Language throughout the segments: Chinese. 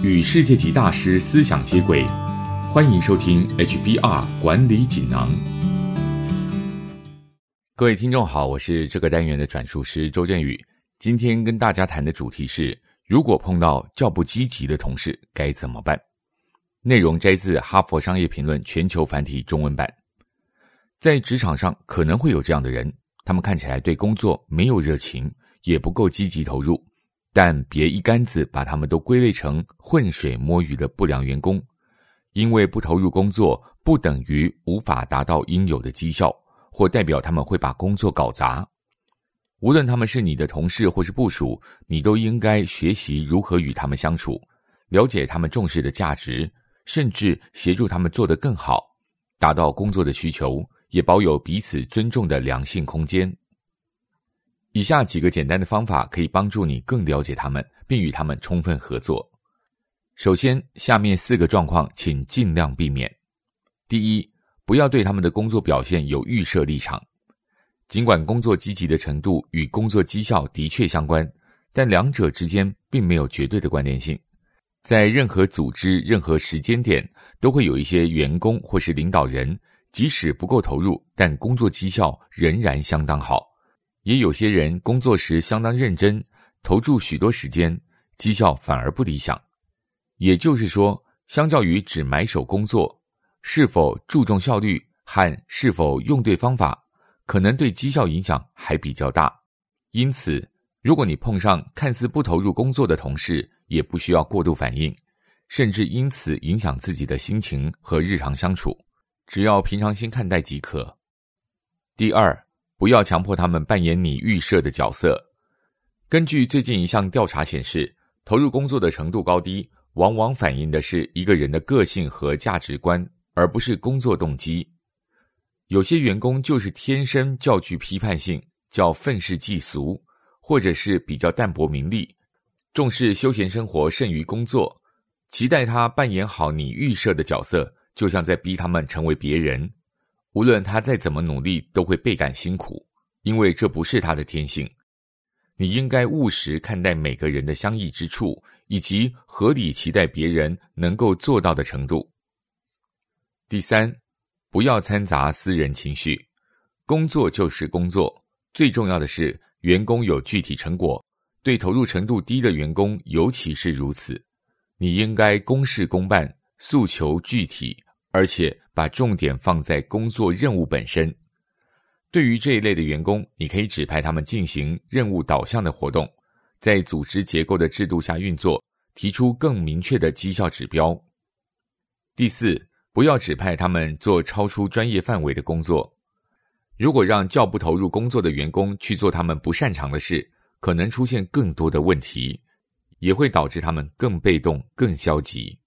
与世界级大师思想接轨，欢迎收听 HBR 管理锦囊。各位听众好，我是这个单元的转述师周振宇。今天跟大家谈的主题是：如果碰到较不积极的同事，该怎么办？内容摘自《哈佛商业评论》全球繁体中文版。在职场上，可能会有这样的人，他们看起来对工作没有热情，也不够积极投入。但别一竿子把他们都归类成浑水摸鱼的不良员工，因为不投入工作，不等于无法达到应有的绩效，或代表他们会把工作搞砸。无论他们是你的同事或是部属，你都应该学习如何与他们相处，了解他们重视的价值，甚至协助他们做得更好，达到工作的需求，也保有彼此尊重的良性空间。以下几个简单的方法可以帮助你更了解他们，并与他们充分合作。首先，下面四个状况请尽量避免：第一，不要对他们的工作表现有预设立场。尽管工作积极的程度与工作绩效的确相关，但两者之间并没有绝对的关联性。在任何组织、任何时间点，都会有一些员工或是领导人，即使不够投入，但工作绩效仍然相当好。也有些人工作时相当认真，投注许多时间，绩效反而不理想。也就是说，相较于只埋首工作，是否注重效率和是否用对方法，可能对绩效影响还比较大。因此，如果你碰上看似不投入工作的同事，也不需要过度反应，甚至因此影响自己的心情和日常相处，只要平常心看待即可。第二。不要强迫他们扮演你预设的角色。根据最近一项调查显示，投入工作的程度高低，往往反映的是一个人的个性和价值观，而不是工作动机。有些员工就是天生较具批判性，较愤世嫉俗，或者是比较淡泊名利，重视休闲生活胜于工作。期待他扮演好你预设的角色，就像在逼他们成为别人。无论他再怎么努力，都会倍感辛苦，因为这不是他的天性。你应该务实看待每个人的相异之处，以及合理期待别人能够做到的程度。第三，不要掺杂私人情绪。工作就是工作，最重要的是员工有具体成果。对投入程度低的员工，尤其是如此。你应该公事公办，诉求具体。而且把重点放在工作任务本身。对于这一类的员工，你可以指派他们进行任务导向的活动，在组织结构的制度下运作，提出更明确的绩效指标。第四，不要指派他们做超出专业范围的工作。如果让较不投入工作的员工去做他们不擅长的事，可能出现更多的问题，也会导致他们更被动、更消极。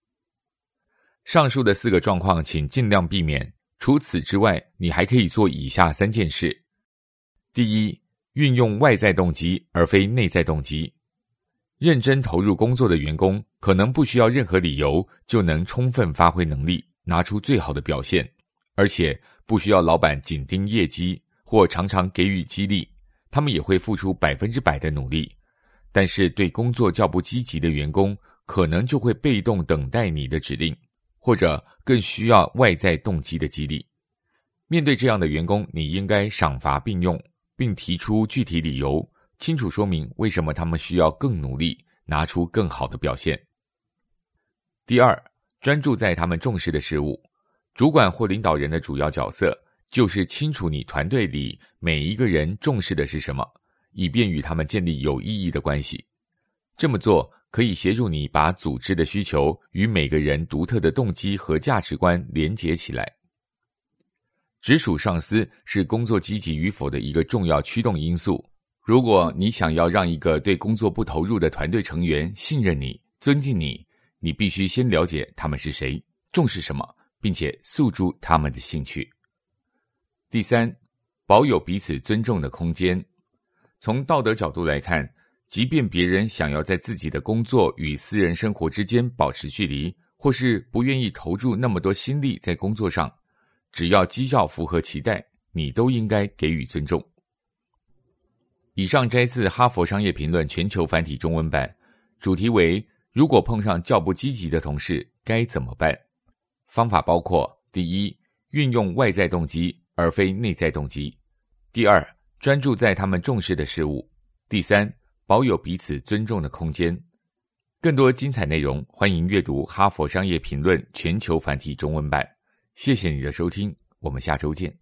上述的四个状况，请尽量避免。除此之外，你还可以做以下三件事：第一，运用外在动机而非内在动机。认真投入工作的员工，可能不需要任何理由就能充分发挥能力，拿出最好的表现，而且不需要老板紧盯业绩或常常给予激励，他们也会付出百分之百的努力。但是，对工作较不积极的员工，可能就会被动等待你的指令。或者更需要外在动机的激励。面对这样的员工，你应该赏罚并用，并提出具体理由，清楚说明为什么他们需要更努力，拿出更好的表现。第二，专注在他们重视的事物。主管或领导人的主要角色就是清楚你团队里每一个人重视的是什么，以便与他们建立有意义的关系。这么做。可以协助你把组织的需求与每个人独特的动机和价值观连接起来。直属上司是工作积极与否的一个重要驱动因素。如果你想要让一个对工作不投入的团队成员信任你、尊敬你，你必须先了解他们是谁、重视什么，并且诉诸他们的兴趣。第三，保有彼此尊重的空间。从道德角度来看。即便别人想要在自己的工作与私人生活之间保持距离，或是不愿意投入那么多心力在工作上，只要绩效符合期待，你都应该给予尊重。以上摘自《哈佛商业评论》全球繁体中文版，主题为如果碰上较不积极的同事，该怎么办？方法包括：第一，运用外在动机而非内在动机；第二，专注在他们重视的事物；第三，保有彼此尊重的空间。更多精彩内容，欢迎阅读《哈佛商业评论》全球繁体中文版。谢谢你的收听，我们下周见。